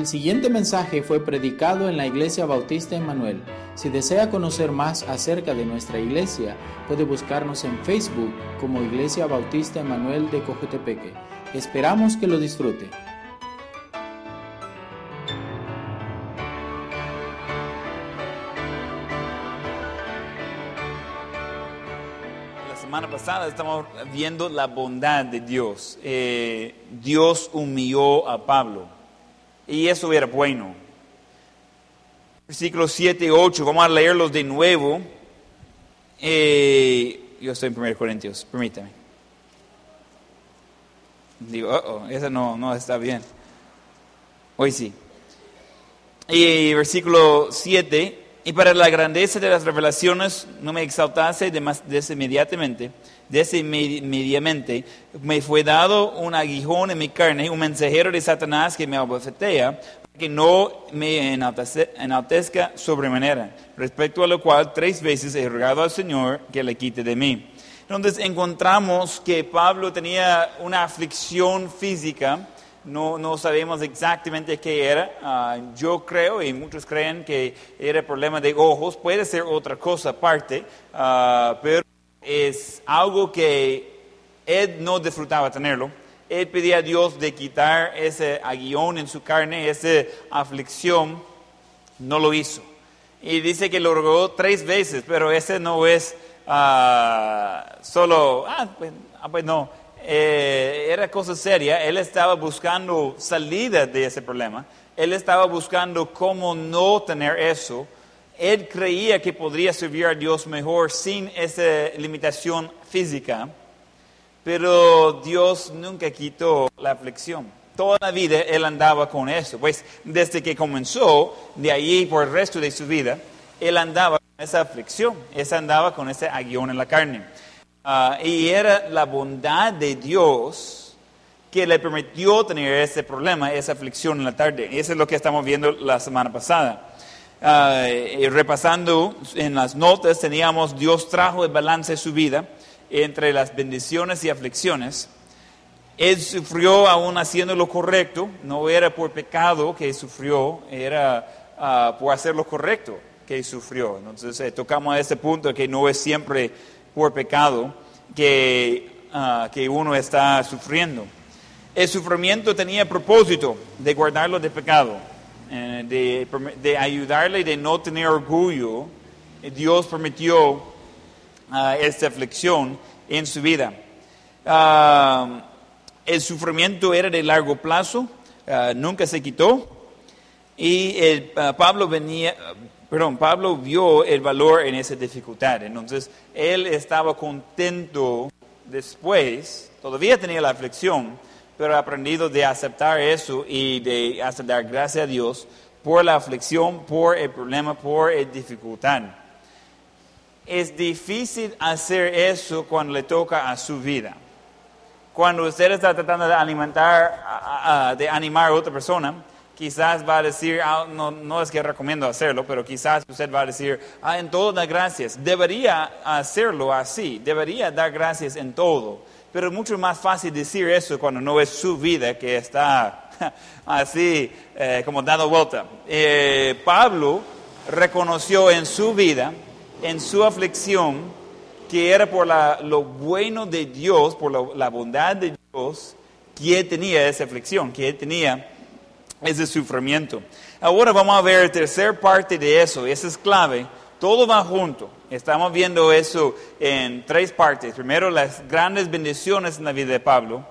El siguiente mensaje fue predicado en la Iglesia Bautista Emanuel. Si desea conocer más acerca de nuestra iglesia, puede buscarnos en Facebook como Iglesia Bautista Emanuel de Cojutepeque. Esperamos que lo disfrute. La semana pasada estamos viendo la bondad de Dios. Eh, Dios humilló a Pablo y eso era bueno. Versículos 7 y 8, vamos a leerlos de nuevo. Eh, yo estoy en 1 Corintios, permítame. Digo, oh, esa no, no está bien. Hoy sí. Y versículo 7, y para la grandeza de las revelaciones no me exaltase desinmediatamente, desinmediatamente, me fue dado un aguijón en mi carne, un mensajero de Satanás que me abofetea, que no me enaltezca sobremanera, respecto a lo cual tres veces he rogado al Señor que le quite de mí. Entonces encontramos que Pablo tenía una aflicción física, no, no sabemos exactamente qué era. Ah, yo creo, y muchos creen que era problema de ojos, puede ser otra cosa aparte, uh, pero es algo que él no disfrutaba tenerlo. Él pedía a Dios de quitar ese aguión en su carne, esa aflicción, no lo hizo. Y dice que lo rogó tres veces, pero ese no es uh, solo, ah, pues, ah, pues no, eh, era cosa seria. Él estaba buscando salida de ese problema. Él estaba buscando cómo no tener eso. Él creía que podría servir a Dios mejor sin esa limitación física, pero Dios nunca quitó la aflicción. Toda la vida él andaba con eso. Pues desde que comenzó, de ahí por el resto de su vida, él andaba con esa aflicción, él andaba con ese aguión en la carne. Uh, y era la bondad de Dios que le permitió tener ese problema, esa aflicción en la tarde. Eso es lo que estamos viendo la semana pasada. Uh, repasando en las notas, teníamos Dios trajo el balance de su vida entre las bendiciones y aflicciones. Él sufrió aún haciendo lo correcto, no era por pecado que sufrió, era uh, por hacer lo correcto que sufrió. Entonces eh, tocamos a este punto que no es siempre por pecado que, uh, que uno está sufriendo. El sufrimiento tenía propósito de guardarlo de pecado, eh, de, de, ayudarle de no tener orgullo. Dios permitió uh, esta aflicción en su vida. Uh, el sufrimiento era de largo plazo, nunca se quitó. Y el, Pablo venía, perdón, Pablo vio el valor en esa dificultad. Entonces, él estaba contento después, todavía tenía la aflicción, pero ha aprendido de aceptar eso y de hacer dar gracias a Dios por la aflicción, por el problema, por la dificultad. Es difícil hacer eso cuando le toca a su vida. Cuando usted está tratando de alimentar, de animar a otra persona, quizás va a decir, ah, no, no, es que recomiendo hacerlo, pero quizás usted va a decir, ah, en todo da gracias. Debería hacerlo así, debería dar gracias en todo. Pero es mucho más fácil decir eso cuando no es su vida que está así eh, como dando vuelta. Eh, Pablo reconoció en su vida, en su aflicción, que era por la, lo bueno de Dios, por la, la bondad de Dios, que él tenía esa aflicción, que él tenía ese sufrimiento. Ahora vamos a ver la tercera parte de eso, y esa es clave. Todo va junto. Estamos viendo eso en tres partes. Primero, las grandes bendiciones en la vida de Pablo.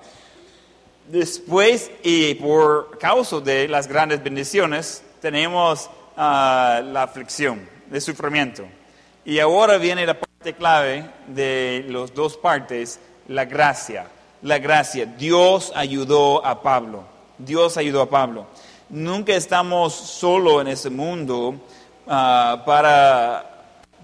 Después, y por causa de las grandes bendiciones, tenemos uh, la aflicción, el sufrimiento. Y ahora viene la parte clave de las dos partes, la gracia. La gracia. Dios ayudó a Pablo. Dios ayudó a Pablo. Nunca estamos solo en ese mundo uh, para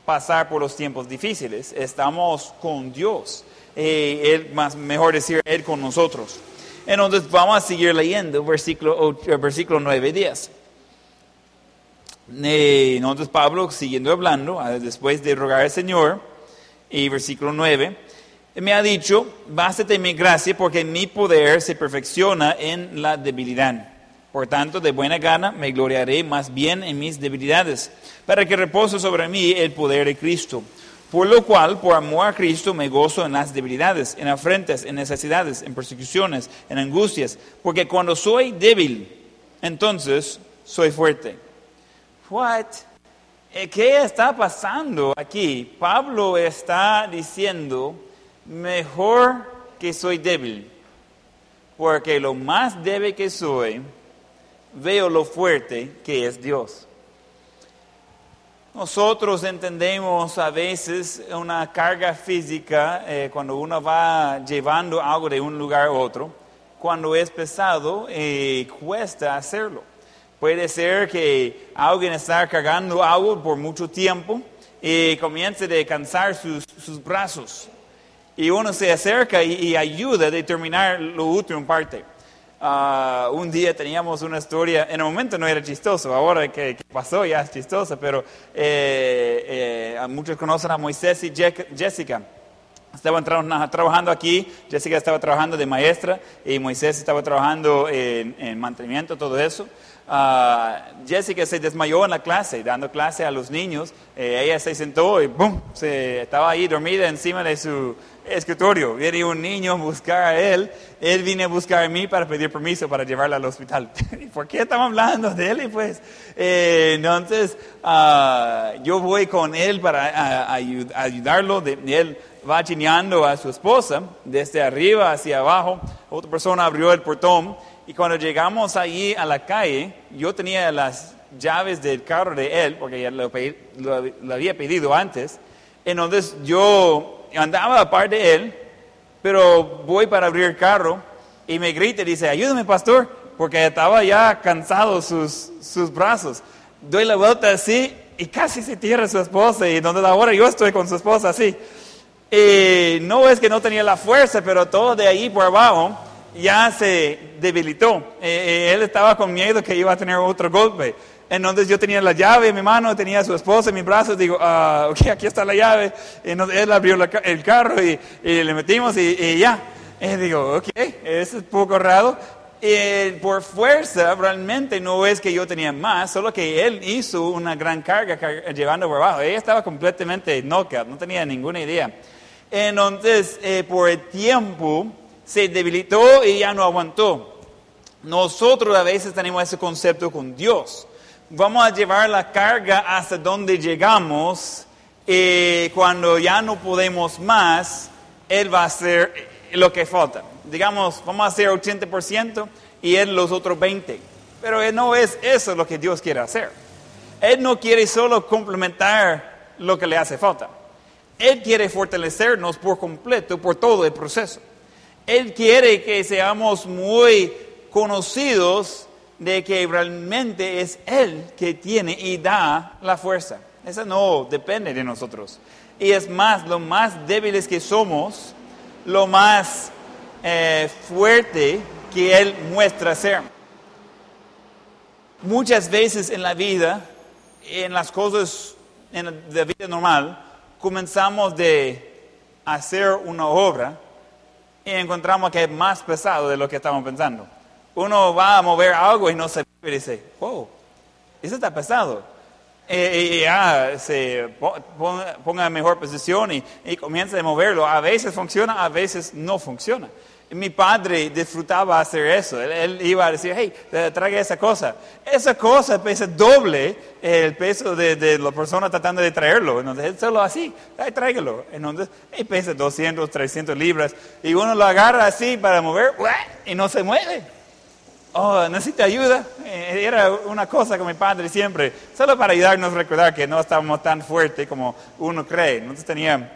pasar por los tiempos difíciles. Estamos con Dios. Eh, él, más mejor decir, Él con nosotros. Entonces vamos a seguir leyendo versículo, versículo 9 y 10. Entonces Pablo, siguiendo hablando, ah, después de rogar al Señor, y versículo 9, me ha dicho, bástate mi gracia porque mi poder se perfecciona en la debilidad. Por tanto, de buena gana me gloriaré más bien en mis debilidades, para que repose sobre mí el poder de Cristo. Por lo cual, por amor a Cristo, me gozo en las debilidades, en afrentas, en necesidades, en persecuciones, en angustias, porque cuando soy débil, entonces soy fuerte. What? Eh, ¿Qué está pasando aquí? Pablo está diciendo, mejor que soy débil, porque lo más débil que soy, veo lo fuerte que es Dios. Nosotros entendemos a veces una carga física eh, cuando uno va llevando algo de un lugar a otro. Cuando es pesado, eh, cuesta hacerlo. Puede ser que alguien está cargando algo por mucho tiempo y comience a cansar sus, brazos. Y uno se acerca y, ayuda a determinar lo último parte. Ah, un día teníamos una historia, en el momento no era chistoso, ahora que, pasó ya es chistoso, pero eh, eh, muchos conocen a Moisés y Jessica. Estaban trabajando aquí, Jessica estaba trabajando de maestra y Moisés estaba trabajando en mantenimiento, todo eso. Ah, Jessica se desmayó en la clase, dando clase a los niños. Eh, ella se sentó y ¡bum! Se, estaba ahí dormida encima de su escritorio. Viene un niño a buscar a él. Él viene a buscar a mí para pedir permiso para llevarla al hospital. ¿Por qué estamos hablando de él? Y pues, eh, entonces, ah, yo voy con él para ayudarlo. De, él va chineando a su esposa desde arriba hacia abajo. Otra persona abrió el portón y cuando llegamos allí a la calle, yo tenía las llaves del carro de él, porque ya lo, había pedido antes. Entonces yo andaba a par de él, pero voy para abrir el carro y me grita y dice, ayúdame pastor, porque estaba ya cansado sus, sus brazos. Doy la vuelta así y casi se tierra su esposa y donde ahora yo estoy con su esposa así. Y no es que no tenía la fuerza, pero todo de ahí por abajo ya se debilitó. Eh, eh, él estaba con miedo que iba a tener otro golpe. Entonces yo tenía la llave en mi mano, tenía a su esposa en mis brazos, digo, ah, ok, aquí está la llave. Entonces él abrió el carro y, le metimos y, ya. Y digo, ok, eso es poco raro. Y por fuerza, realmente no es que yo tenía más, solo que él hizo una gran carga llevando por abajo. Ella estaba completamente knockout, no tenía ninguna idea. Entonces, eh, por el tiempo, se debilitó y ya no aguantó. Nosotros a veces tenemos ese concepto con Dios. Vamos a llevar la carga hasta donde llegamos y cuando ya no podemos más, Él va a hacer lo que falta. Digamos, vamos a hacer 80% y Él los otros 20%. Pero no es eso lo que Dios quiere hacer. Él no quiere solo complementar lo que le hace falta. Él quiere fortalecernos por completo por todo el proceso. Él quiere que seamos muy conocidos de que realmente es Él que tiene y da la fuerza. Eso no depende de nosotros. Y es más, lo más débiles que somos, lo más eh, fuerte que Él muestra ser. Muchas veces en la vida, en las cosas de la vida normal, comenzamos de hacer una obra y encontramos que es más pesado de lo que estamos pensando. Uno va a mover algo y no se y dice, wow, eso está pesado. Y, ya se ponga en mejor posición y, y comienza a moverlo. A veces funciona, a veces no funciona. Mi padre disfrutaba hacer eso. Él, iba a decir, hey, traiga esa cosa. Esa cosa pesa doble el peso de, la persona tratando de traerlo. Entonces, él solo así, tráigalo. Entonces, él pesa 200, 300 libras. Y uno lo agarra así para mover y no se mueve. Oh, necesita ayuda. Eh, era una cosa con mi padre siempre, solo para ayudarnos a recordar que no estábamos tan fuertes como uno cree. Nosotros teníamos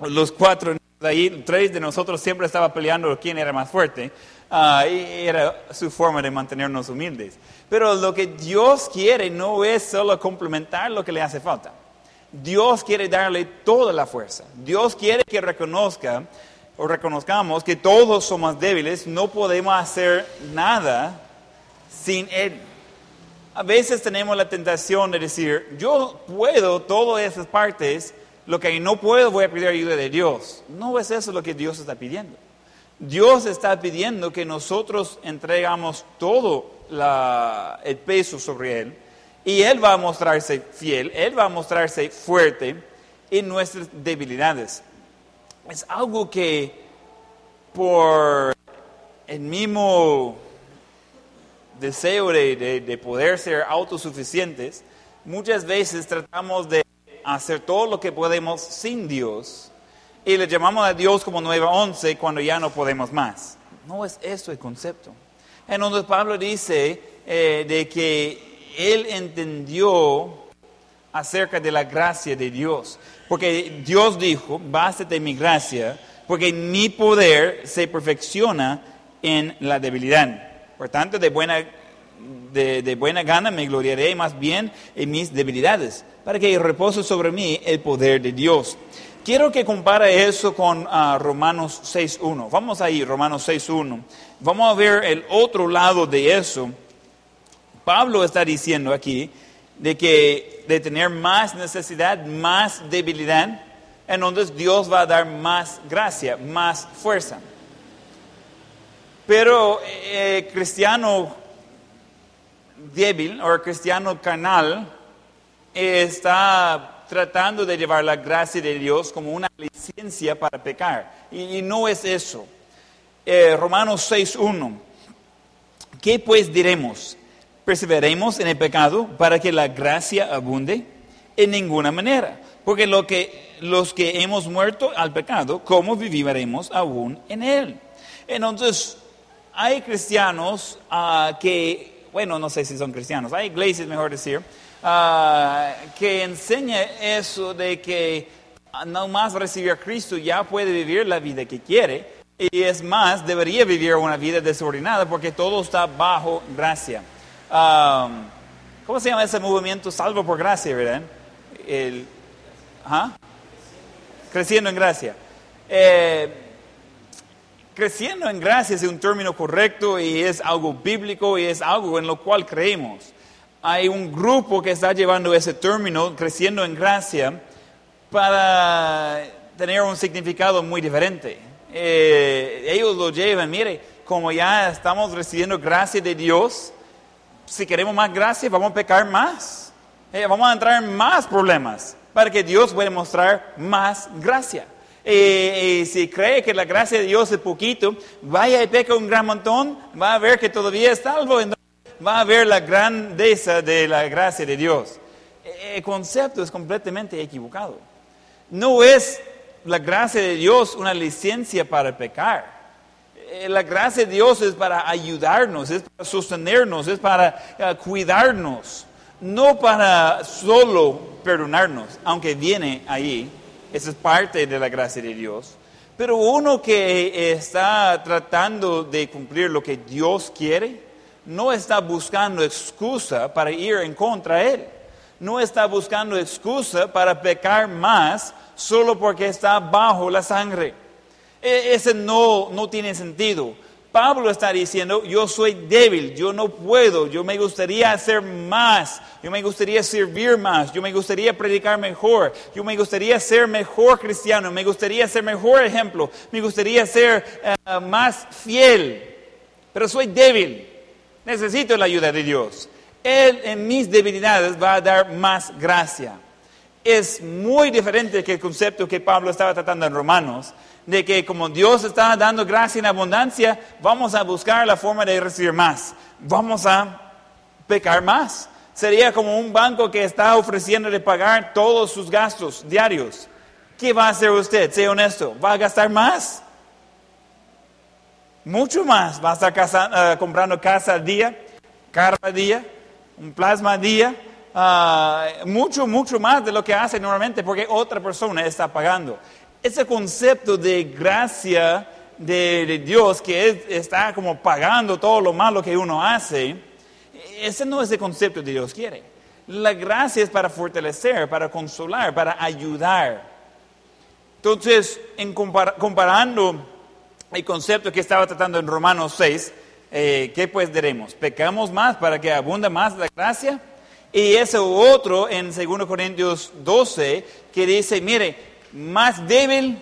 los cuatro de ahí, tres de nosotros siempre estaba peleando quién era más fuerte. Y era su forma de mantenernos humildes. Pero lo que Dios quiere no es solo complementar lo que le hace falta. Dios quiere darle toda la fuerza. Dios quiere que reconozca o reconozcamos que todos somos débiles, no podemos hacer nada sin Él. A veces tenemos la tentación de decir, yo puedo todas esas partes, lo que no puedo voy a pedir ayuda de Dios. No es eso lo que Dios está pidiendo. Dios está pidiendo que nosotros entregamos todo el peso sobre Él y Él va a mostrarse fiel, Él va a mostrarse fuerte en nuestras debilidades. Es algo que por el mismo deseo de, de- de poder ser autosuficientes, muchas veces tratamos de hacer todo lo que podemos sin Dios y le llamamos a Dios como 911 cuando ya no podemos más. No es eso el concepto. Entonces Pablo dice eh, de que él entendió acerca de la gracia de Dios. Porque Dios dijo, bástate mi gracia, porque mi poder se perfecciona en la debilidad. Por tanto, de buena, de, de buena gana me gloriaré más bien en mis debilidades, para que repose sobre mí el poder de Dios. Quiero que compare eso con ah, Romanos 6.1. Vamos ahí, Romanos 6.1. Vamos a ver el otro lado de eso. Pablo está diciendo aquí de que de tener más necesidad, más debilidad, entonces Dios va a dar más gracia, más fuerza. Pero eh, cristiano débil o cristiano carnal está tratando de llevar la gracia de Dios como una licencia para pecar. Y, no es eso. Eh, Romanos 6.1. ¿Qué pues diremos? ¿Perseveremos en el pecado para que la gracia abunde? En ninguna manera. Porque lo que, los que hemos muerto al pecado, ¿cómo viviremos aún en él? Entonces, hay cristianos ah, que, bueno, no sé si son cristianos, hay iglesias, mejor decir, ah, que enseña eso de que no más recibir a Cristo ya puede vivir la vida que quiere. Y es más, debería vivir una vida desordenada porque todo está bajo gracia. Ah, ¿Cómo se llama ese movimiento? Salvo por gracia, ¿verdad? El, ¿ah? Creciendo en gracia. Eh, creciendo en gracia es un término correcto y es algo bíblico y es algo en lo cual creemos. Hay un grupo que está llevando ese término, creciendo en gracia, para tener un significado muy diferente. Eh, ellos lo llevan, mire, como ya estamos recibiendo gracia de Dios, si queremos más gracia, vamos a pecar más. Eh, vamos a entrar en más problemas para que Dios pueda mostrar más gracia. Eh, eh, si cree que la gracia de Dios es poquito, vaya y peca un gran montón, va a ver que todavía es salvo, entonces va a ver la grandeza de la gracia de Dios. Eh, El concepto es completamente equivocado. No es la gracia de Dios una licencia para pecar. Eh, La gracia de Dios es para ayudarnos, es para sostenernos, es para eh, cuidarnos, no para solo perdonarnos, aunque viene ahí, esa es parte de la gracia de Dios. Pero uno que está tratando de cumplir lo que Dios quiere, no está buscando excusa para ir en contra de Él. No está buscando excusa para pecar más solo porque está bajo la sangre. E- Ese no, no tiene sentido. Pablo está diciendo, yo soy débil, yo no puedo, yo me gustaría hacer más, yo me gustaría servir más, yo me gustaría predicar mejor, yo me gustaría ser mejor cristiano, me gustaría ser mejor ejemplo, me gustaría ser eh, más fiel, pero soy débil, necesito la ayuda de Dios. Él en mis debilidades va a dar más gracia es muy diferente que el concepto que Pablo estaba tratando en Romanos, de que como Dios está dando gracia en abundancia, vamos a buscar la forma de recibir más, vamos a pecar más. Sería como un banco que está ofreciendo de pagar todos sus gastos diarios. ¿Qué va a hacer usted? Sea honesto, ¿va a gastar más? Mucho más. ¿Va a estar casa- eh, comprando casa al día, carro al día, un plasma al día? Ah, mucho, mucho más de lo que hace normalmente porque otra persona está pagando. Ese concepto de gracia de, de Dios que es- está como pagando todo lo malo que uno hace, ese no es el concepto que Dios quiere. La gracia es para fortalecer, para consolar, para ayudar. Entonces, en compar- comparando el concepto que estaba tratando en Romanos 6, eh, ¿qué pues diremos? ¿Pecamos más para que abunda más la gracia? Y ese otro en 2 Corintios 12 que dice, mire, más débil,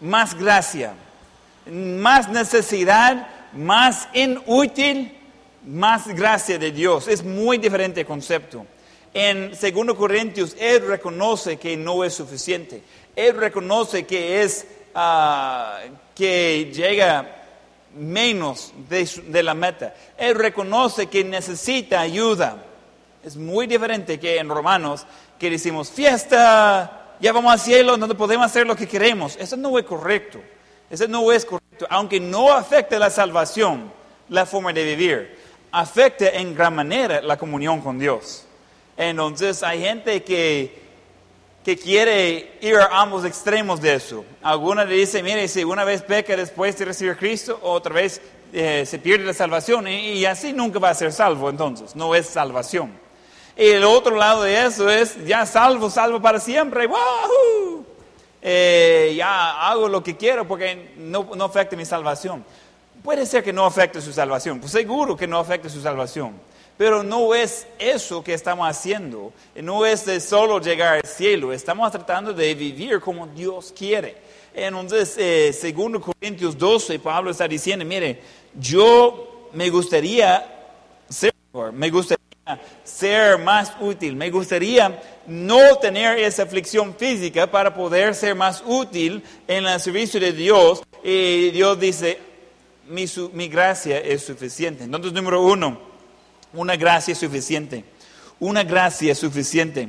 más gracia. más necesidad, más inútil, más gracia de Dios. Es muy diferente el concepto. En 2 Corintios, Él reconoce que no es suficiente. Él reconoce que es, ah, que llega menos de, la meta. Él reconoce que necesita ayuda. Es muy diferente que en Romanos, que decimos, fiesta, ya vamos al cielo, donde podemos hacer lo que queremos. Eso no es correcto. Eso no es correcto. Aunque no afecte la salvación, la forma de vivir, afecta en gran manera la comunión con Dios. Entonces hay gente que, que quiere ir a ambos extremos de eso. Algunos le dicen, mire, si una vez peca después de recibir Cristo, otra vez eh, se pierde la salvación y, así nunca va a ser salvo entonces, no es salvación. Y el otro lado de eso es, ya salvo, salvo para siempre. Eh, ya hago lo que quiero porque no, no afecta mi salvación. Puede ser que no afecte su salvación, pues seguro que no afecte su salvación. Pero no es eso que estamos haciendo. No es de solo llegar al cielo. Estamos tratando de vivir como Dios quiere. Entonces, eh, segundo Corintios 12, Pablo está diciendo, mire, yo me gustaría ser, me gustaría ser más útil. Me gustaría no tener esa aflicción física para poder ser más útil en el servicio de Dios. Y Dios dice, mi, gracia es suficiente. Entonces, número uno, una gracia suficiente. Una gracia suficiente.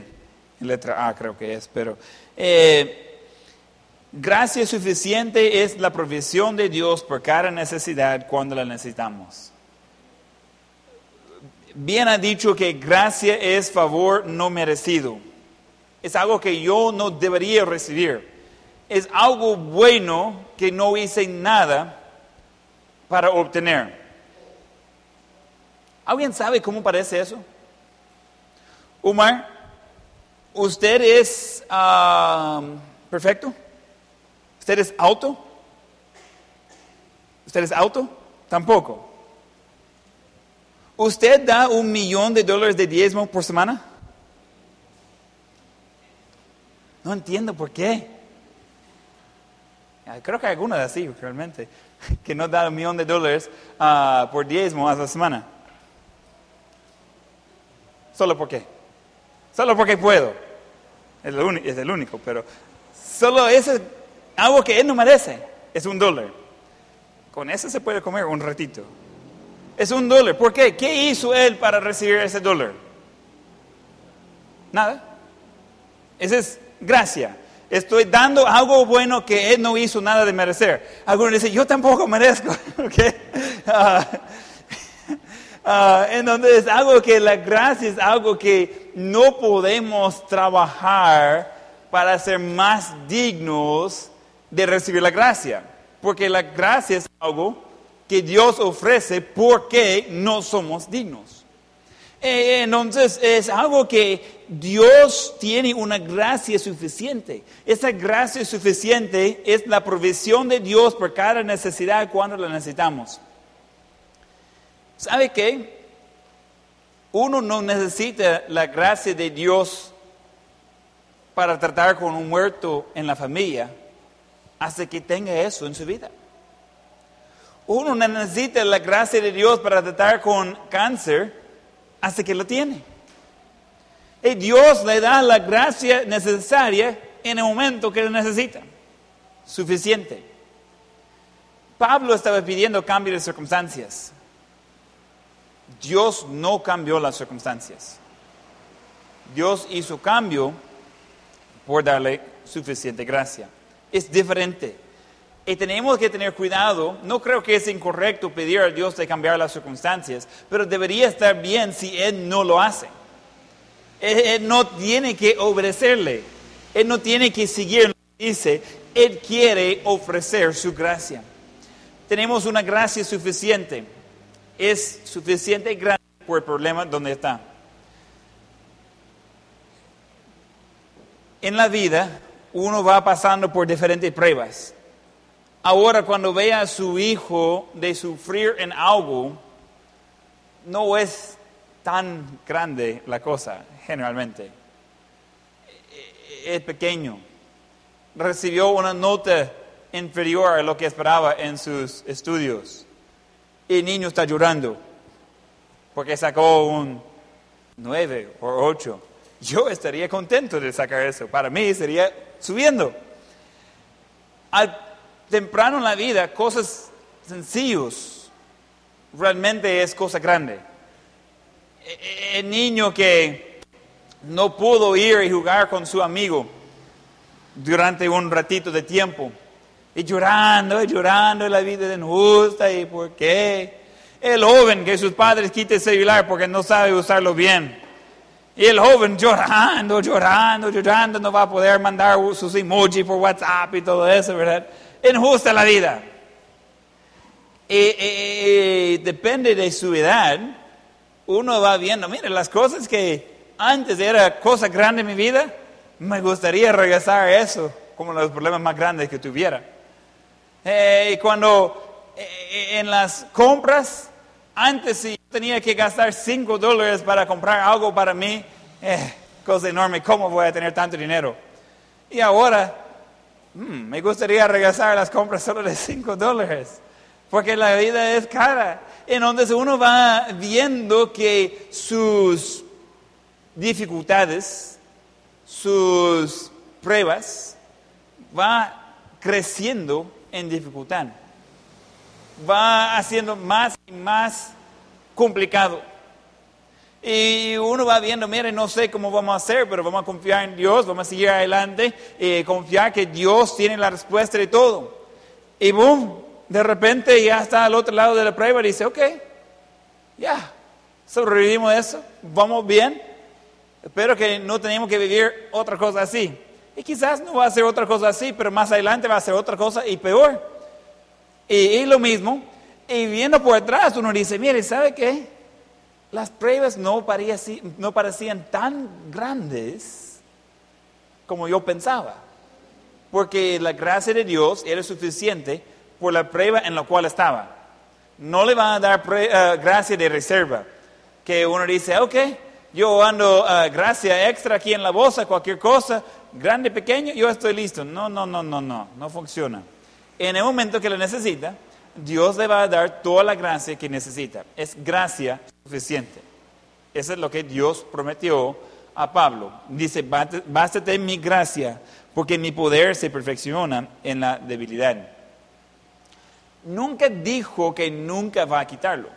Letra A creo que es, pero... Eh, gracia suficiente es la provisión de Dios por cada necesidad cuando la necesitamos bien ha dicho que gracia es favor no merecido. Es algo que yo no debería recibir. Es algo bueno que no hice nada para obtener. ¿Alguien sabe cómo parece eso? Umar, ¿usted es ah, perfecto? ¿Usted es auto? ¿Usted es auto? Tampoco. ¿Usted da un millón de dólares de diezmo por semana? No entiendo por qué. Creo que hay algunos así, realmente, que no da un millón de dólares uh, por diezmo a semana. ¿Solo por qué? Solo porque puedo. Es el, es el único, pero solo eso es algo que él no merece. Es un dólar. Con eso se puede comer un ratito. Es un dólar. ¿Por qué? ¿Qué hizo él para recibir ese dólar? Nada. Esa es gracia. Estoy dando algo bueno que él no hizo nada de merecer. Algunos dicen, yo tampoco merezco. ¿Okay? Uh, entonces, algo que la gracia es algo que no podemos trabajar para ser más dignos de recibir la gracia. Porque la gracia es algo que Dios ofrece porque no somos dignos. Eh, entonces es algo que Dios tiene una gracia suficiente. Esa gracia suficiente es la provisión de Dios por cada necesidad cuando la necesitamos. ¿Sabe qué? Uno no necesita la gracia de Dios para tratar con un muerto en la familia hasta que tenga eso en su vida. Uno necesita la gracia de Dios para tratar con cáncer hasta que lo tiene. Dios le da la gracia necesaria en el momento que lo necesita. Suficiente. Pablo estaba pidiendo cambio de circunstancias. Dios no cambió las circunstancias. Dios hizo cambio por darle suficiente gracia. Es diferente. Y tenemos que tener cuidado. No creo que es incorrecto pedir a Dios de cambiar las circunstancias, pero debería estar bien si Él no lo hace. Él, no tiene que obedecerle. Él no tiene que seguir lo que dice. Él quiere ofrecer su gracia. Tenemos una gracia suficiente. Es suficiente grande por el problema donde está. En la vida, uno va pasando por diferentes pruebas. Ahora cuando ve a su hijo de sufrir en algo, no es tan grande la cosa, generalmente. Es pequeño. Recibió una nota inferior a lo que esperaba en sus estudios. Y el niño está llorando porque sacó un 9 o 8. Yo estaría contento de sacar eso. Para mí sería subiendo. Al temprano en la vida, cosas sencillos realmente es cosa grande. E, e, el niño que no pudo ir y jugar con su amigo durante un ratito de tiempo y llorando, y llorando, la vida es injusta y por qué. El joven que sus padres quiten el celular porque no sabe usarlo bien. Y el joven llorando, llorando, llorando, no va a poder mandar sus emojis por WhatsApp y todo eso, ¿verdad? Injusta la vida. Y, depende de su edad, uno va viendo, mire, las cosas que antes era cosa grande en mi vida, me gustaría regresar a eso como los problemas más grandes que tuviera. Eh, y cuando eh, en las compras, antes si tenía que gastar 5 dólares para comprar algo para mí, eh, cosa enorme, ¿cómo voy a tener tanto dinero? Y ahora, mm, me gustaría regresar a las compras solo de 5 dólares, porque la vida es cara. Entonces uno va viendo que sus dificultades, sus pruebas, va creciendo en dificultad. Va haciendo más y más complicado. Y uno va viendo, mire, no sé cómo vamos a hacer, pero vamos a confiar en Dios, vamos a seguir adelante y confiar que Dios tiene la respuesta de todo. Y boom, de repente ya está al otro lado de la prueba y dice, ok, ya, sobrevivimos eso, vamos bien. Espero que no tenemos que vivir otra cosa así. Y quizás no va a ser otra cosa así, pero más adelante va a ser otra cosa y peor. Y, lo mismo, y viendo por atrás uno dice, mire, ¿sabe qué? Las pruebas no parecían, tan grandes como yo pensaba. Porque la gracia de Dios era suficiente por la prueba en la cual estaba. No le va a dar eh, gracia de reserva. Que uno dice, ok, yo ando uh, gracia extra aquí en la bolsa, cualquier cosa, grande, pequeño, yo estoy listo. No, no, no, no, no, no funciona. En el momento que lo necesita, Dios le va a dar toda la gracia que necesita. Es gracia suficiente. Eso es lo que Dios prometió a Pablo. Dice, bástate mi gracia, porque mi poder se perfecciona en la debilidad. Nunca dijo que nunca va a quitarlo.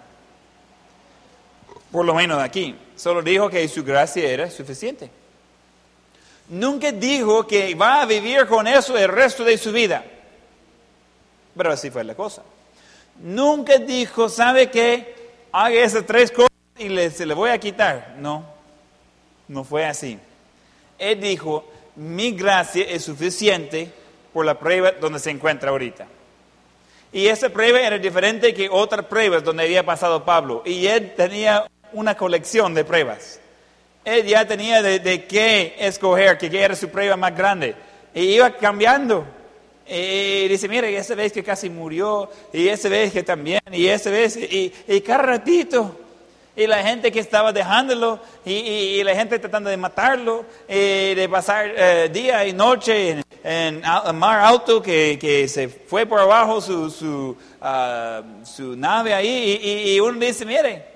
Por lo menos aquí. Solo dijo que su gracia era suficiente. Nunca dijo que va a vivir con eso el resto de su vida. Pero así fue la cosa. Nunca dijo, ¿sabe qué? Haga esas tres cosas y le, se le voy a quitar. No, no fue así. Él dijo, mi gracia es suficiente por la prueba donde se encuentra ahorita. Y esa prueba era diferente que otras pruebas donde había pasado Pablo. Y él tenía una colección de pruebas él ya tenía de, qué escoger, que era su prueba más grande. Y iba cambiando. Y dice, mira, y esa vez que casi murió, y esa vez que también, y esa vez, y, y cada ratito. Y la gente que estaba dejándolo, y, la gente tratando de matarlo, y de pasar eh, día y noche en, en, mar alto, que, que, se fue por abajo su, su, ah, su nave ahí, y, y uno dice, mire,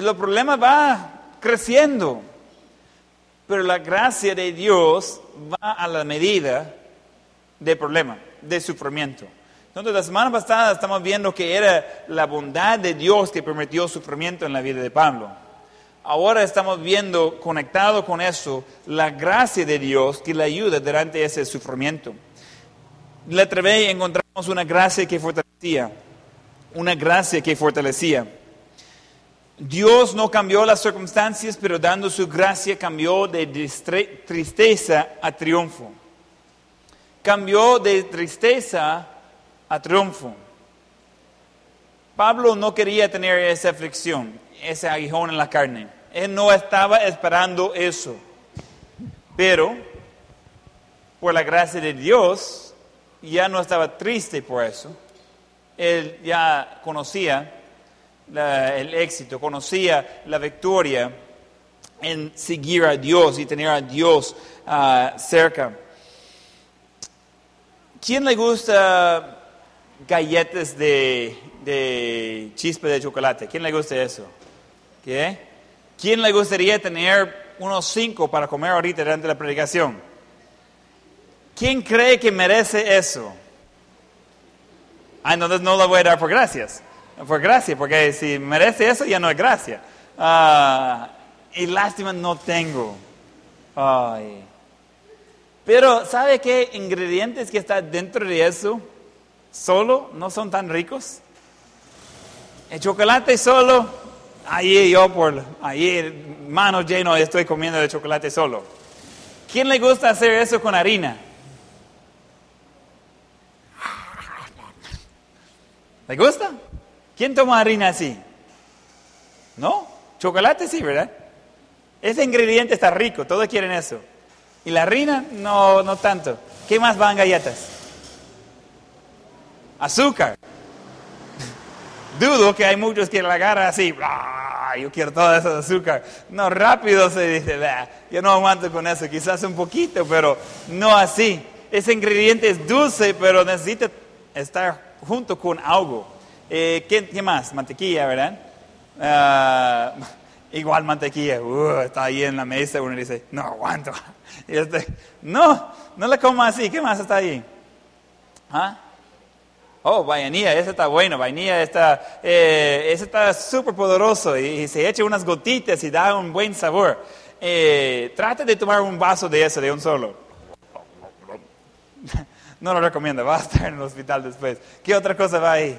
los problemas va creciendo. Pero la gracia de Dios va a la medida del problema, del sufrimiento. Entonces, la semana pasada estamos viendo que era la bondad de Dios que permitió sufrimiento en la vida de Pablo. Ahora estamos viendo, conectado con eso, la gracia de Dios que le ayuda durante ese sufrimiento. Letra B encontramos una gracia que fortalecía, una gracia que fortalecía. Dios no cambió las circunstancias, pero dando su gracia cambió de tristeza a triunfo. Cambió de tristeza a triunfo. Pablo no quería tener esa aflicción, ese aguijón en la carne. Él no estaba esperando eso. Pero, por la gracia de Dios, ya no estaba triste por eso. Él ya conocía el éxito, conocía la victoria en seguir a Dios y tener a Dios ah, cerca. ¿Quién le gusta galletas de, de chispa de chocolate? ¿Quién le gusta eso? ¿Qué? ¿Quién le gustaría tener unos cinco para comer ahorita durante la predicación? ¿Quién cree que merece eso? Ah, entonces no lo voy a dar por gracias. Por gracia, porque si merece eso ya no es gracia. Ah, y lástima no tengo. Ay. Pero, ¿sabe qué ingredientes que están dentro de eso solo no son tan ricos? El chocolate solo, ahí yo por, ahí manos llenas estoy comiendo de chocolate solo. ¿Quién le gusta hacer eso con harina? ¿Le gusta? ¿Quién toma harina así? ¿No? Chocolate sí, ¿verdad? Ese ingrediente está rico, todos quieren eso. Y la harina, no, no tanto. ¿Qué más van galletas? Azúcar. Dudo que hay muchos que la agarran así. Yo quiero todo eso de azúcar. No, rápido se dice, yo no aguanto con eso. Quizás un poquito, pero no así. Ese ingrediente es dulce, pero necesita estar junto con algo. Eh, ¿qué, más? Mantequilla, ¿verdad? Ah, igual mantequilla. Uh, está ahí en la mesa. Uno dice, no aguanto. Este, no, no le como así. ¿Qué más está ahí? ¿Ah? Oh, vainilla, ese está bueno, vainilla está, eh, ese está súper poderoso y, se echa unas gotitas y da un buen sabor. Eh, trate de tomar un vaso de eso, de un solo. No lo recomiendo, va a estar en el hospital después. ¿Qué otra cosa va ahí?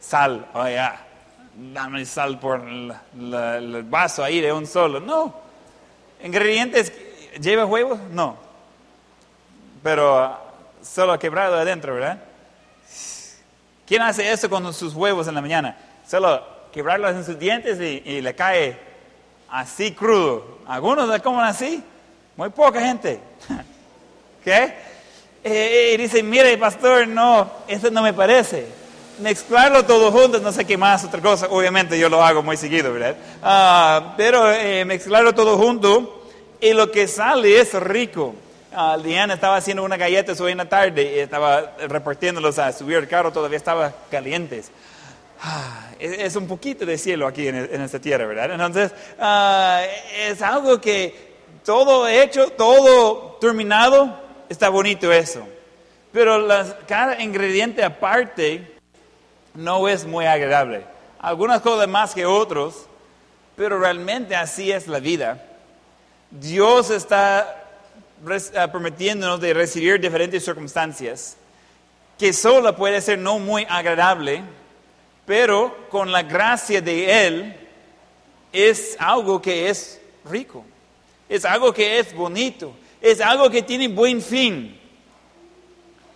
Sal, oh ya, dame sal por el vaso ahí de un solo. No, ingredientes ¿Lleva huevos? No. Pero solo quebrado adentro, ¿verdad? ¿Quién hace eso con sus huevos en la mañana? Solo quebrarlos en sus dientes y, le cae así crudo. ¿Algunos le comen así? Muy poca gente. ¿Qué? Eh, y dice, mire, pastor, no, eso no me parece. Mezclarlo todo junto, no sé qué más, otra cosa. Obviamente yo lo hago muy seguido, ¿verdad? Ah, pero eh, mezclarlo todo junto y lo que sale es rico. Uh, Diana estaba haciendo una galleta hoy en la tarde y estaba repartiéndolos a subir el carro, todavía estaba calientes. Ah, es, un poquito de cielo aquí en, esta tierra, ¿verdad? Entonces, ah, es algo que todo hecho, todo terminado, está bonito eso. Pero cada ingrediente aparte no es muy agradable. Algunas cosas más que otros, pero realmente así es la vida. Dios está ah, prometiéndonos de recibir diferentes circunstancias que solo puede ser no muy agradable, pero con la gracia de Él es algo que es rico, es algo que es bonito, es algo que tiene buen fin.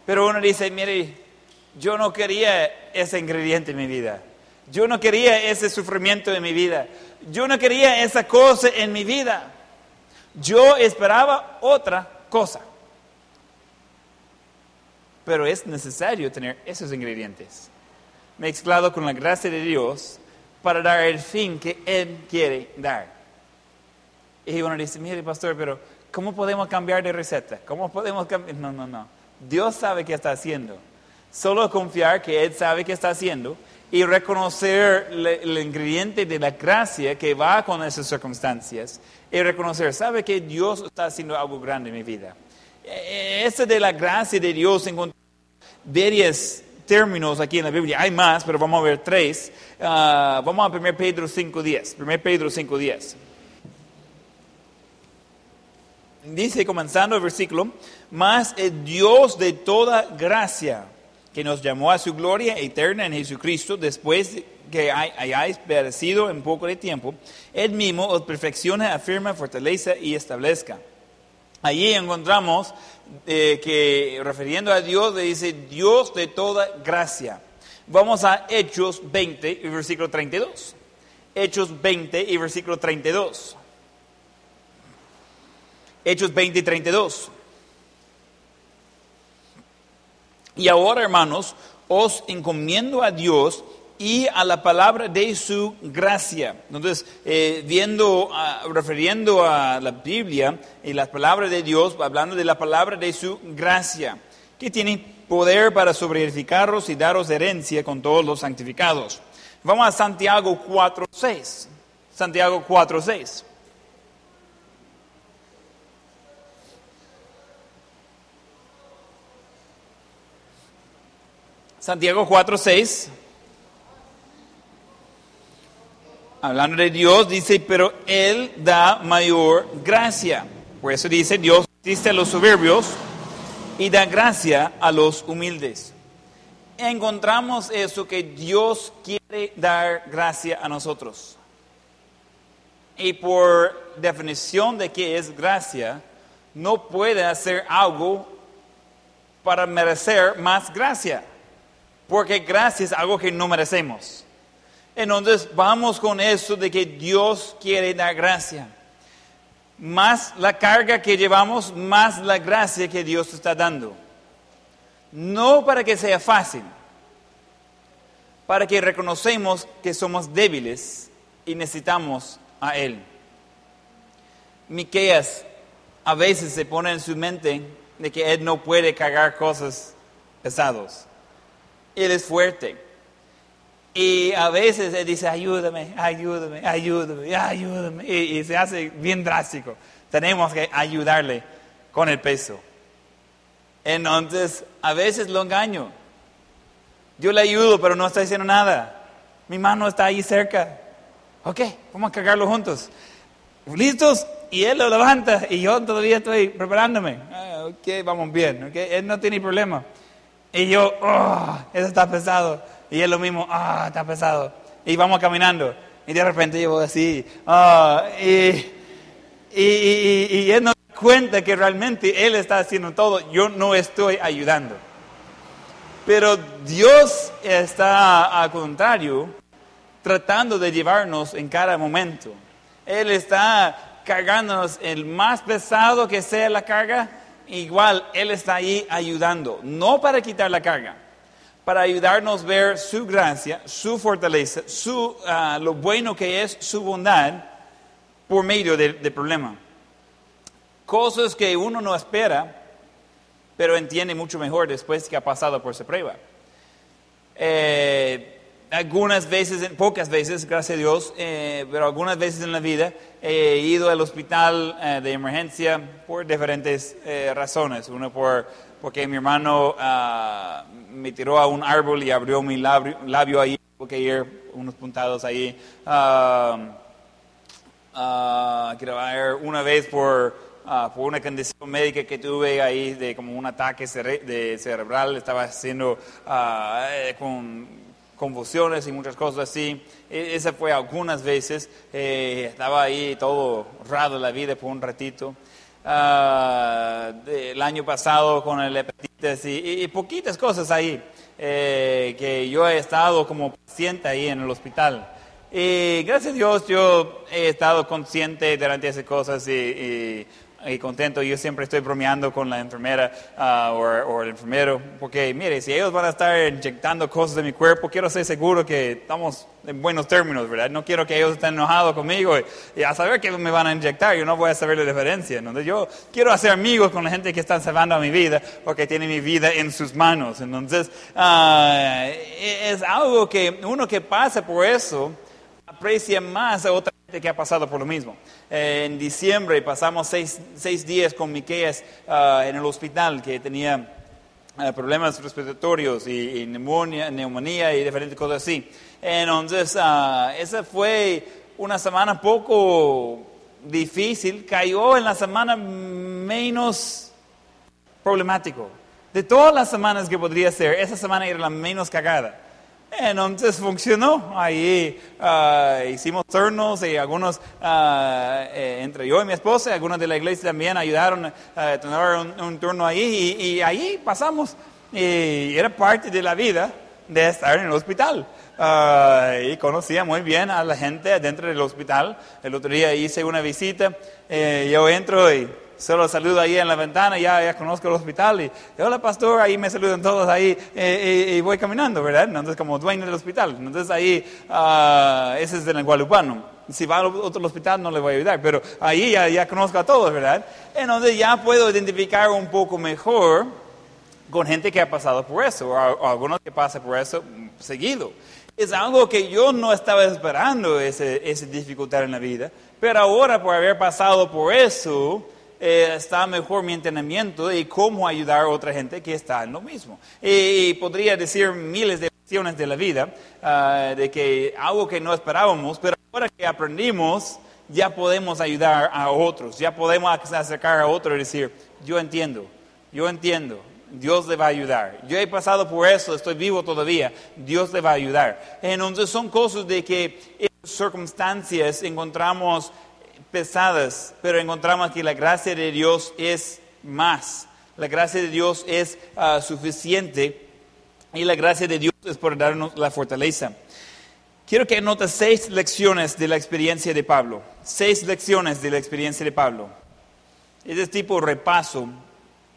Pero uno dice, mire, yo no quería ese ingrediente en mi vida, yo no quería ese sufrimiento en mi vida, yo no quería esa cosa en mi vida. Yo esperaba otra cosa. Pero es necesario tener esos ingredientes mezclados con la gracia de Dios para dar el fin que Él quiere dar. Y uno dice, mire pastor, pero ¿cómo podemos cambiar de receta? ¿Cómo podemos cambiar? No, no, no. Dios sabe qué está haciendo. Solo confiar que Él sabe qué está haciendo y reconocer el ingrediente de la gracia que va con esas circunstancias y reconocer, ¿sabe que Dios está haciendo algo grande en mi vida? E, e, ese de la gracia de Dios encontramos varios términos aquí en la Biblia. Hay más, pero vamos a ver tres. Ah, vamos a 1 Pedro 5.10. 1 Pedro 5.10. Dice, comenzando el versículo, más el Dios de toda gracia, que nos llamó a su gloria eterna en Jesucristo, después de que hayáis perecido en poco de tiempo, Él mismo os perfecciona, afirma, fortaleza y establezca. Allí encontramos eh, que, refiriendo a Dios, le dice Dios de toda gracia. Vamos a Hechos 20 y versículo 32. Hechos 20 y versículo 32. Hechos 20 y 32. Y ahora, hermanos, os encomiendo a Dios y a la palabra de su gracia. Entonces, eh, viendo, ah, refiriendo a la Biblia y las palabras de Dios, hablando de la palabra de su gracia, que tiene poder para sobreedificaros y daros herencia con todos los santificados. Vamos a Santiago 4.6. Santiago 4.6. Santiago 4.6. Hablando de Dios, dice, pero Él da mayor gracia. Por eso dice, Dios existe a los soberbios y da gracia a los humildes. Encontramos eso que Dios quiere dar gracia a nosotros. Y por definición de qué es gracia, no puede hacer algo para merecer más gracia. Porque gracia es algo que no merecemos. Entonces vamos con eso de que Dios quiere dar gracia más la carga que llevamos, más la gracia que Dios está dando. No para que sea fácil, para que reconocemos que somos débiles y necesitamos a Él. Miqueas a veces se pone en su mente de que Él no puede cargar cosas pesadas. Él es fuerte. Y a veces él dice, ayúdame, ayúdame, ayúdame, ayúdame. Y, se hace bien drástico. Tenemos que ayudarle con el peso. Entonces, a veces lo engaño. Yo le ayudo, pero no está haciendo nada. Mi mano está ahí cerca. Ok, vamos a cargarlo juntos. ¿Listos? Y él lo levanta y yo todavía estoy preparándome. Ah, ok, vamos bien. Okay? Él no tiene problema. Y yo, oh, eso está pesado. Y es lo mismo, ah, está pesado. Y vamos caminando. Y de repente yo voy así, ah, y, y, él no cuenta que realmente él está haciendo todo. Yo no estoy ayudando. Pero Dios está al contrario, tratando de llevarnos en cada momento. Él está cargándonos el más pesado que sea la carga, igual Él está ahí ayudando, no para quitar la carga, para ayudarnos a ver su gracia, su fortaleza, su, ah, lo bueno que es su bondad por medio del, problema. Cosas que uno no espera, pero entiende mucho mejor después que ha pasado por esa prueba. Eh, algunas veces, pocas veces, gracias a Dios, eh, pero algunas veces en la vida he ido al hospital eh, de emergencia por diferentes razones. Uno por porque mi hermano uh, me tiró a un árbol y abrió mi labio, labio ahí, porque ir unos puntados ahí. Uh, uh, una vez por, por una condición médica que tuve ahí, de como un ataque de cerebral, estaba haciendo eh, con convulsiones y muchas cosas así. E, esa fue algunas veces. Eh, estaba ahí todo raro la vida por un ratito. Ah, el año pasado con el hepatitis y, poquitas cosas ahí eh, que yo he estado como paciente ahí en el hospital. Y gracias a Dios yo he estado consciente durante esas cosas y y contento. Yo siempre estoy bromeando con la enfermera uh, o, el enfermero, porque mire, si ellos van a estar inyectando cosas de mi cuerpo, quiero ser seguro que estamos en buenos términos, ¿verdad? No quiero que ellos estén enojados conmigo y, a saber que me van a inyectar, yo no voy a saber la diferencia. Entonces yo quiero hacer amigos con la gente que está salvando mi vida porque tiene mi vida en sus manos. Entonces uh, es algo que uno que pasa por eso aprecia más a otra que ha pasado por lo mismo. Eh, en diciembre pasamos seis, seis días con Miqueas uh, en el hospital que tenía uh, problemas respiratorios y, neumonía, neumonía, y diferentes cosas así. Entonces, uh, esa fue una semana poco difícil, cayó en la semana menos problemático. De todas las semanas que podría ser, esa semana era la menos cagada. Entonces funcionó. Ahí uh, hicimos turnos y algunos, uh, entre yo y mi esposa, algunos de la iglesia también ayudaron a tener un, turno ahí y, y, ahí pasamos. Y era parte de la vida de estar en el hospital. Uh, y conocía muy bien a la gente dentro del hospital. El otro día hice una visita, eh, yo entro y solo saludo ahí en la ventana, ya, ya conozco el hospital y hola pastor, ahí me saludan todos ahí eh, y, voy caminando, ¿verdad? Entonces como dueño del hospital, entonces ahí, uh, ese es el Guadalupano. Si va a otro hospital no le voy a ayudar, pero ahí ya, ya conozco a todos, ¿verdad? Entonces ya puedo identificar un poco mejor con gente que ha pasado por eso, o, o algunos que pasan por eso seguido. Es algo que yo no estaba esperando, ese, esa dificultad en la vida, pero ahora por haber pasado por eso, eh, está mejor mi entrenamiento de cómo ayudar a otra gente que está en lo mismo. Y, podría decir miles de lecciones de la vida, ah, de que algo que no esperábamos, pero ahora que aprendimos, ya podemos ayudar a otros, ya podemos acercar a otros y decir, yo entiendo, yo entiendo, Dios le va a ayudar. Yo he pasado por eso, estoy vivo todavía, Dios le va a ayudar. Entonces son cosas de que en circunstancias encontramos pesadas, pero encontramos que la gracia de Dios es más. La gracia de Dios es ah, suficiente y la gracia de Dios es por darnos la fortaleza. Quiero que anotes seis lecciones de la experiencia de Pablo. Seis lecciones de la experiencia de Pablo. Es tipo repaso,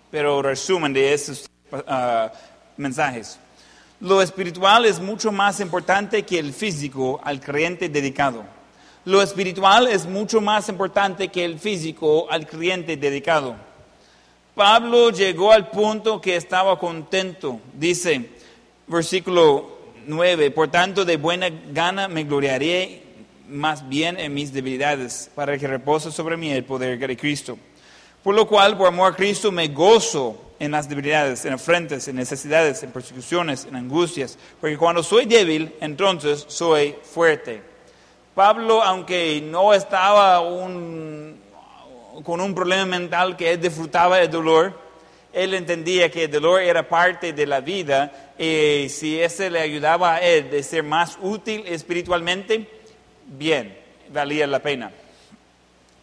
pero resumen de esos ah, mensajes. Lo espiritual es mucho más importante que el físico al creyente dedicado. Lo espiritual es mucho más importante que el físico al creyente dedicado. Pablo llegó al punto que estaba contento. Dice, versículo 9, por tanto de buena gana me gloriaré más bien en mis debilidades, para que repose sobre mí el poder de Cristo. Por lo cual, por amor a Cristo, me gozo en las debilidades, en afrentes, en necesidades, en persecuciones, en angustias, porque cuando soy débil, entonces soy fuerte. Pablo, aunque no estaba con un problema mental que él disfrutaba del dolor, él entendía que el dolor era parte de la vida y si ese le ayudaba a él de ser más útil espiritualmente, bien, valía la pena.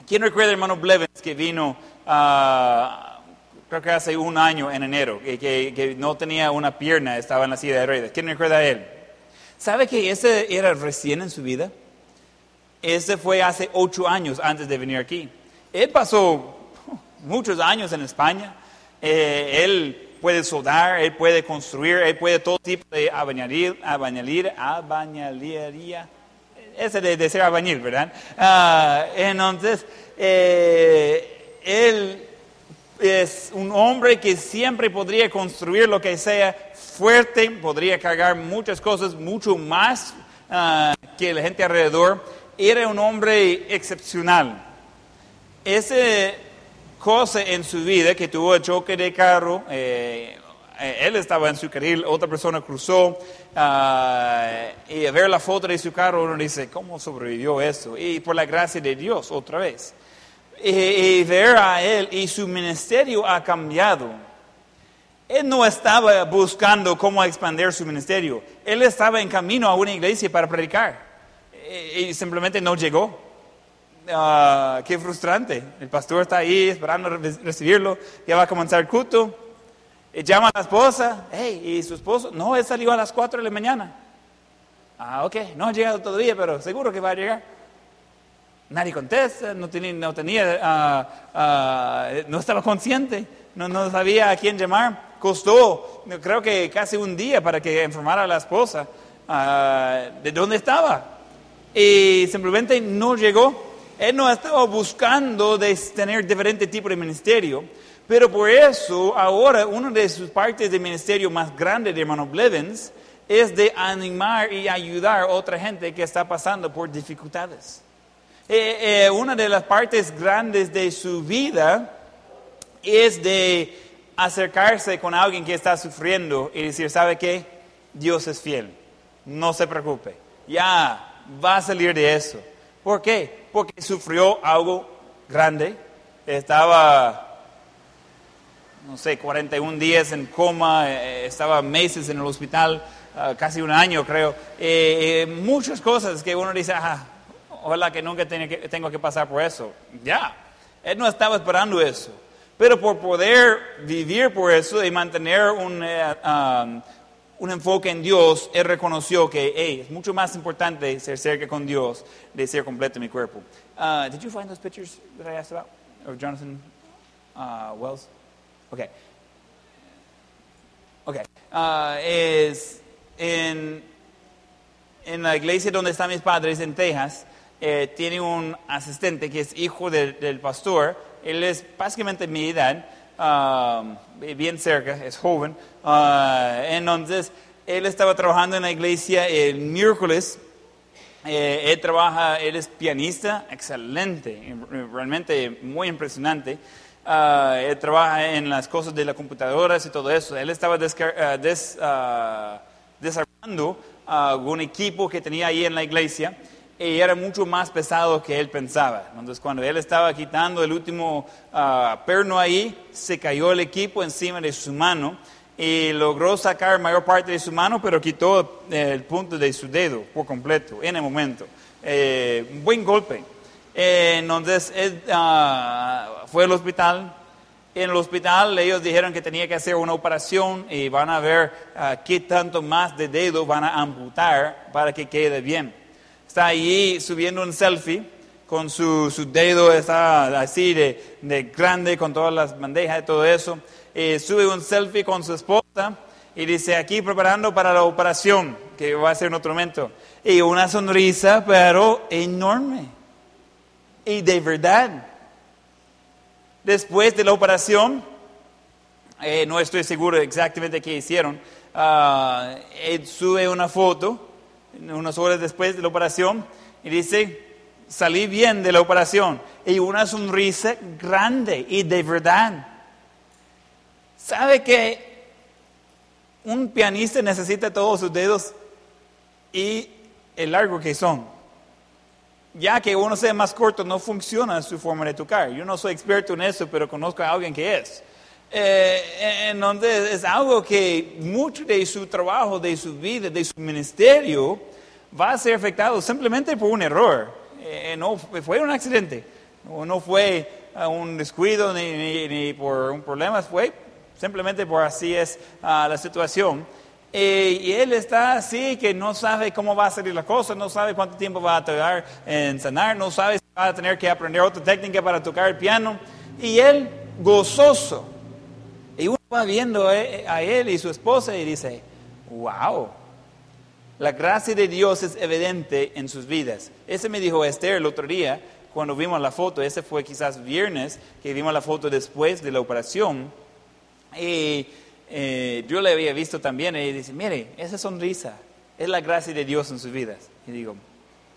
¿Quién recuerda, hermano Blevins, que vino, uh, creo que hace un año en enero, que, que, no tenía una pierna, estaba en la silla de ruedas? ¿Quién recuerda a él? ¿Sabe que ese era recién en su vida? Ese fue hace ocho años antes de venir aquí. Él pasó muchos años en España, eh, él puede soldar, él puede construir, él puede todo tipo de abañalir, abañalir, abañalería. Ese de, ser abañil, ¿verdad? Ah, entonces, eh, él es un hombre que siempre podría construir lo que sea fuerte, podría cargar muchas cosas, mucho más ah, que la gente alrededor. Era un hombre excepcional. Ese cosa en su vida que tuvo el choque de carro, eh, eh, él estaba en su carril, otra persona cruzó, ah, y a ver la foto de su carro uno dice, ¿cómo sobrevivió eso? Y por la gracia de Dios, otra vez. Y, ver a él y su ministerio ha cambiado. Él no estaba buscando cómo expandir su ministerio, él estaba en camino a una iglesia para predicar y simplemente no llegó. Ah, qué frustrante. El pastor está ahí esperando recibirlo, ya va a comenzar el culto. Y llama a la esposa, hey, ¿y su esposo? No, él salió a las 4 de la mañana. Ah, ok, no ha llegado todavía, pero seguro que va a llegar. Nadie contesta, no tenía, no, tenía, ah, ah, no estaba consciente, no, no sabía a quién llamar. Costó, creo que casi un día para que informara a la esposa de dónde estaba. Y simplemente no llegó. Él no estaba buscando de tener diferente tipo de ministerio, pero por eso ahora una de sus partes de ministerio más grande de hermano Blevins es de animar y ayudar a otra gente que está pasando por dificultades. Eh, eh, una de las partes grandes de su vida es de acercarse con alguien que está sufriendo y decir, ¿sabe qué? Dios es fiel, no se preocupe, ya va a salir de eso. ¿Por qué? Porque sufrió algo grande. Estaba, no sé, 41 días en coma, eh, estaba meses en el hospital, ah, casi un año creo. Eh, eh, muchas cosas que uno dice, ah, ojalá que nunca tenga que, tengo que pasar por eso. Ya, él no estaba esperando eso. Pero por poder vivir por eso y mantener un... Um, un enfoque en Dios, él reconoció que es mucho más importante ser cerca con Dios de ser completo en mi cuerpo. Uh, did you find those pictures that I asked about of Jonathan uh, Wells? Okay. Okay. Uh, es en, en la iglesia donde están mis padres en Texas, eh, tiene un asistente que es hijo del pastor. Él es básicamente mi edad. Ah, bien cerca, es joven. Ah, entonces, él estaba trabajando en la iglesia el miércoles. Eh, él trabaja, él es pianista, excelente, realmente muy impresionante. Ah, él trabaja en las cosas de las computadoras y todo eso. Él estaba desarrollando un equipo que tenía ahí en la iglesia y era mucho más pesado que él pensaba. Entonces, cuando él estaba quitando el último uh, perno ahí, se cayó el equipo encima de su mano y logró sacar mayor parte de su mano, pero quitó eh, el punto de su dedo por completo en el momento. Eh, buen golpe. Eh, entonces, él uh, fue al hospital. En el hospital ellos dijeron que tenía que hacer una operación y van a ver uh, qué tanto más de dedo van a amputar para que quede bien está allí subiendo un selfie con su, su dedo está así de, de, grande con todas las bandejas y todo eso. Y sube un selfie con su esposa y dice aquí preparando para la operación que va a ser en otro momento. Y una sonrisa pero enorme. Y de verdad. Después de la operación, eh, no estoy seguro exactamente qué hicieron, uh, él sube una foto unas horas después de la operación, y dice, salí bien de la operación. Y una sonrisa grande y de verdad. ¿Sabe que un pianista necesita todos sus dedos y el largo que son? Ya que uno sea más corto, no funciona su forma de tocar. Yo no soy experto en eso, pero conozco a alguien que es. Eh, en donde es algo que mucho de su trabajo, de su vida, de su ministerio, va a ser afectado simplemente por un error. Eh, no fue un accidente, no, no fue un descuido ni, ni, por un problema, fue simplemente por así es uh, la situación. Eh, y él está así que no sabe cómo va a salir la cosa, no sabe cuánto tiempo va a tardar en sanar, no sabe si va a tener que aprender otra técnica para tocar el piano. Y él gozoso va viendo eh, a él y su esposa y dice, wow, la gracia de Dios es evidente en sus vidas. Ese me dijo Esther el otro día cuando vimos la foto, ese fue quizás viernes que vimos la foto después de la operación. Y eh, yo le había visto también y dice, mire, esa sonrisa es la gracia de Dios en sus vidas. Y digo,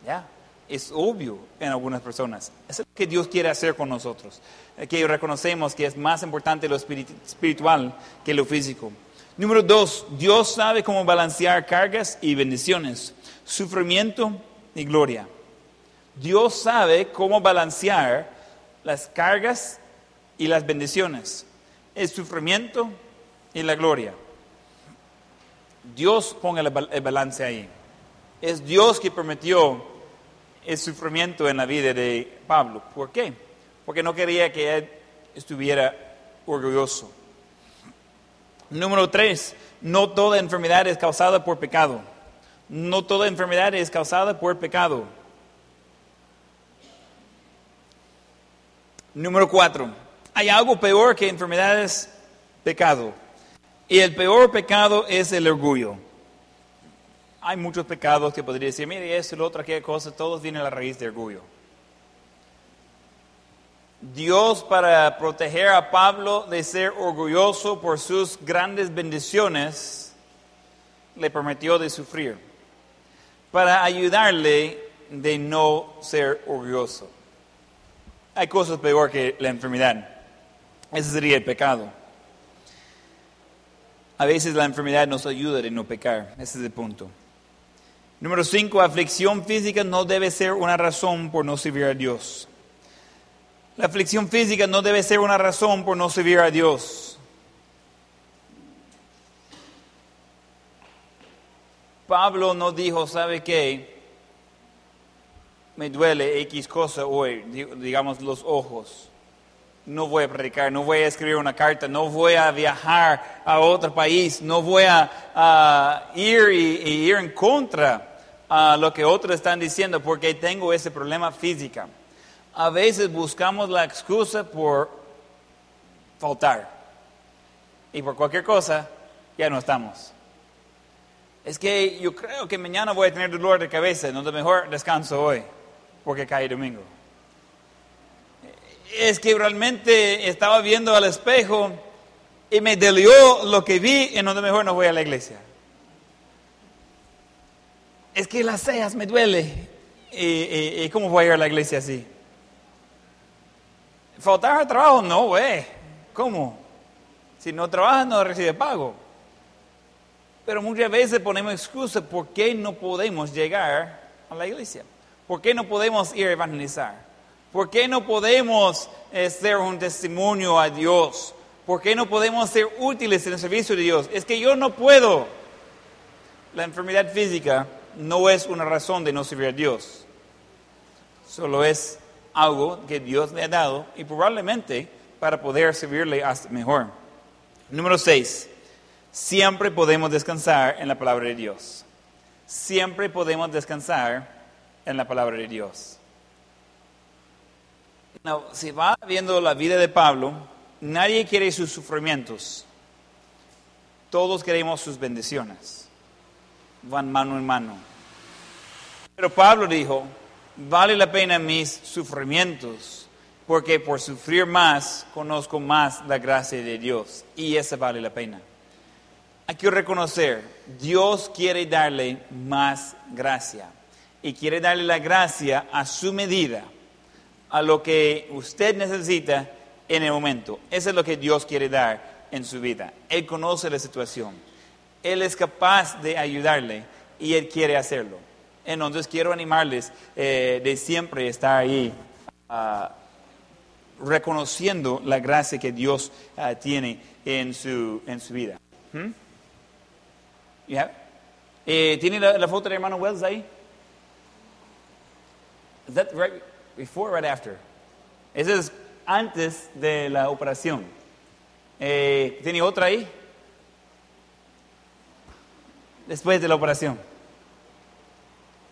ya, es obvio en algunas personas. Es lo que Dios quiere hacer con nosotros. Que reconocemos que es más importante lo espiritual que lo físico. Número dos, Dios sabe cómo balancear cargas y bendiciones, sufrimiento y gloria. Dios sabe cómo balancear las cargas y las bendiciones, el sufrimiento y la gloria. Dios pone el balance ahí. Es Dios que permitió el sufrimiento en la vida de Pablo. ¿Por qué? Porque no quería que él estuviera orgulloso. Número tres, no toda enfermedad es causada por pecado. No toda enfermedad es causada por pecado. Número cuatro, hay algo peor que enfermedades, pecado. Y el peor pecado es el orgullo hay muchos pecados que podría decir, mire, esto, lo otro, aquella cosa, todos vienen a la raíz de orgullo. Dios para proteger a Pablo de ser orgulloso por sus grandes bendiciones, le permitió de sufrir, para ayudarle de no ser orgulloso. Hay cosas peor que la enfermedad. Ese sería el pecado. A veces la enfermedad nos ayuda de no pecar. Ese es el punto. Número cinco, aflicción física no debe ser una razón por no servir a Dios. La aflicción física no debe ser una razón por no servir a Dios. Pablo no dijo, ¿sabe qué? Me duele X cosa hoy, digamos los ojos. No voy a predicar, no voy a escribir una carta, no voy a viajar a otro país, no voy a, ir y ir en contra a lo que otros están diciendo porque tengo ese problema físico. A veces buscamos la excusa por faltar. Y por cualquier cosa, ya no estamos. Es que yo creo que mañana voy a tener dolor de cabeza, no mejor descanso hoy, porque cae domingo. Es que realmente estaba viendo al espejo y me dolió lo que vi en donde mejor no voy a la iglesia. Es que las cejas me duele. ¿Y, cómo voy a ir a la iglesia así? ¿Faltar trabajo? No, güey. ¿Cómo? Si no trabajas no recibe pago. Pero muchas veces ponemos excusas por qué no podemos llegar a la iglesia. ¿Por qué no podemos ir a evangelizar? ¿Por qué no podemos eh, ser un testimonio a Dios? ¿Por qué no podemos ser útiles en el servicio de Dios? Es que yo no puedo. La enfermedad física no es una razón de no servir a Dios. Solo es algo que Dios le ha dado y probablemente para poder servirle hasta mejor. Número 6. Siempre podemos descansar en la palabra de Dios. Siempre podemos descansar en la palabra de Dios. Si va viendo la vida de Pablo, nadie quiere sus sufrimientos. Todos queremos sus bendiciones. Van mano en mano. Pero Pablo dijo, vale la pena mis sufrimientos, porque por sufrir más conozco más la gracia de Dios. Y esa vale la pena. Hay que reconocer, Dios quiere darle más gracia y quiere darle la gracia a su medida, a lo que usted necesita en el momento. Eso es lo que Dios quiere dar en su vida. Él conoce la situación. Él es capaz de ayudarle y Él quiere hacerlo. Entonces quiero animarles eh, de siempre estar ahí ah, reconociendo la gracia que Dios ah, tiene en su, en su vida. ¿Hmm? Eh, ¿Tiene la, foto de hermano Wells ahí? Before or right after? Ese es antes de la operación. Eh, ¿Tiene otra ahí? Después de la operación.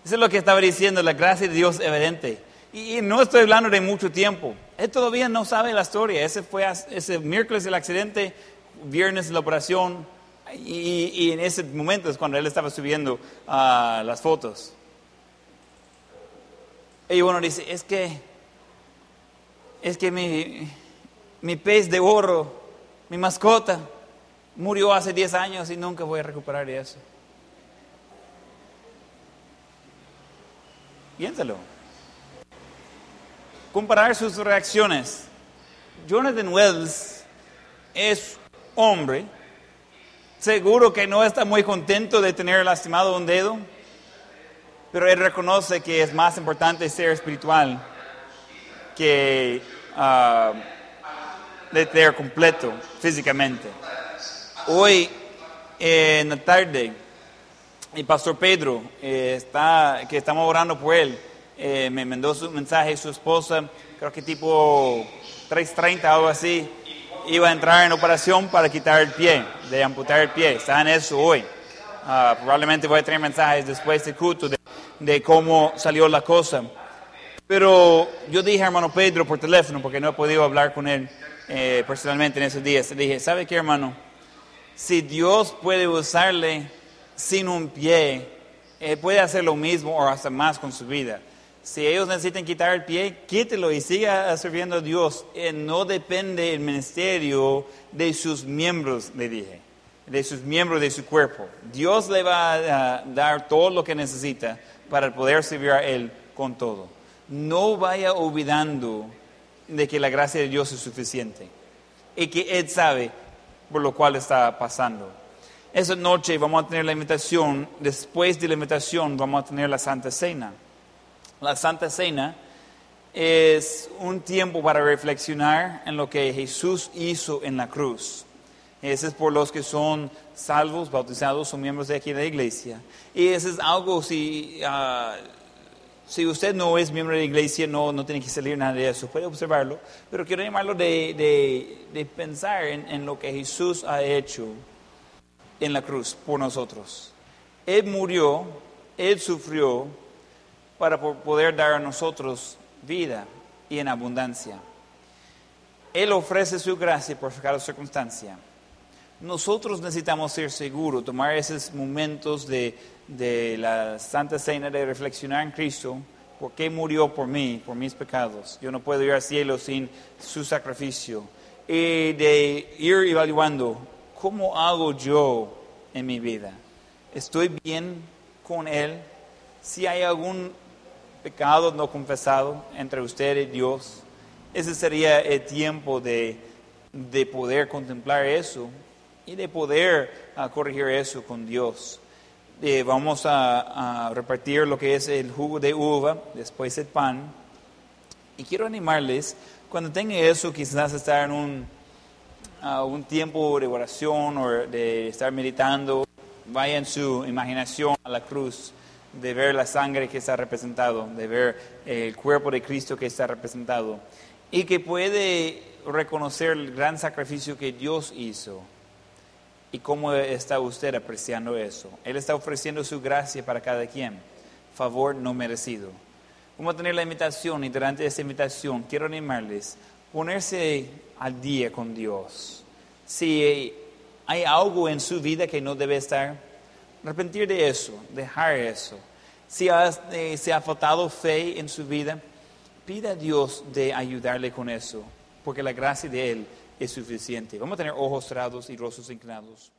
Eso es lo que estaba diciendo, la gracia de Dios evidente. Y, no estoy hablando de mucho tiempo. Él todavía no sabe la historia. Ese fue ese miércoles el accidente, viernes la operación, y, en ese momento es cuando él estaba subiendo uh, las fotos. Y uno dice, es que, es que mi, mi pez de oro, mi mascota, murió hace 10 años y nunca voy a recuperar eso. Piénsalo. Comparar sus reacciones. Jonathan Wells es hombre Seguro que no está muy contento de tener lastimado un dedo, pero él reconoce que es más importante ser espiritual que uh, de tener completo físicamente. Hoy en la tarde, el pastor Pedro, eh, está, que estamos orando por él, eh, me mandó su mensaje, su esposa, creo que tipo 3.30 o algo así, iba a entrar en operación para quitar el pie, de amputar el pie. Está en eso hoy. Ah, probablemente voy a tener mensajes después de culto de, cómo salió la cosa. Pero yo dije a hermano Pedro por teléfono, porque no he podido hablar con él eh, personalmente en esos días. Le dije, ¿sabe qué hermano? Si Dios puede usarle sin un pie, puede hacer lo mismo o hasta más con su vida. Si ellos necesitan quitar el pie, quítelo y siga sirviendo a Dios. Eh, no depende el ministerio de sus miembros, le dije, de sus miembros de su cuerpo. Dios le va a dar todo lo que necesita para poder servir a Él con todo. No vaya olvidando de que la gracia de Dios es suficiente y que Él sabe por lo cual está pasando. Esa noche vamos a tener la invitación, después de la invitación vamos a tener la Santa Cena. La Santa Cena es un tiempo para reflexionar en lo que Jesús hizo en la cruz. Ese es por los que son salvos, bautizados o miembros de aquí de la iglesia. Y ese es algo, si, ah, si usted no es miembro de la iglesia, no, no tiene que salir nada de eso, puede observarlo. Pero quiero llamarlo de, de, pensar en, en lo que Jesús ha hecho en la cruz por nosotros. Él murió, Él sufrió, para poder dar a nosotros vida y en abundancia. Él ofrece su gracia por cada circunstancia. Nosotros necesitamos ser seguros, tomar esos momentos de, la Santa Cena, de reflexionar en Cristo, ¿Por qué murió por mí, por mis pecados? Yo no puedo ir al cielo sin su sacrificio. Y de ir evaluando, ¿cómo hago yo en mi vida? ¿Estoy bien con Él? Si hay algún pecado no confesado entre usted y Dios, ese sería el tiempo de poder contemplar eso y de poder uh, corregir eso con Dios. Eh, vamos a, a, repartir lo que es el jugo de uva, después el pan. Y quiero animarles, cuando tengan eso, quizás estar en un, uh, un tiempo de oración o de estar meditando, vaya en su imaginación a la cruz, de ver la sangre que está representado, de ver el cuerpo de Cristo que está representado, y que puede reconocer el gran sacrificio que Dios hizo ¿Y cómo está usted apreciando eso? Él está ofreciendo su gracia para cada quien, favor no merecido. Vamos a tener la invitación y durante esta invitación quiero animarles a ponerse al día con Dios. Si hay algo en su vida que no debe estar, arrepentir de eso, dejar eso. Si eh, se ha faltado fe en su vida, pida a Dios de ayudarle con eso, porque la gracia de Él es suficiente. Vamos a tener ojos cerrados y rostros inclinados.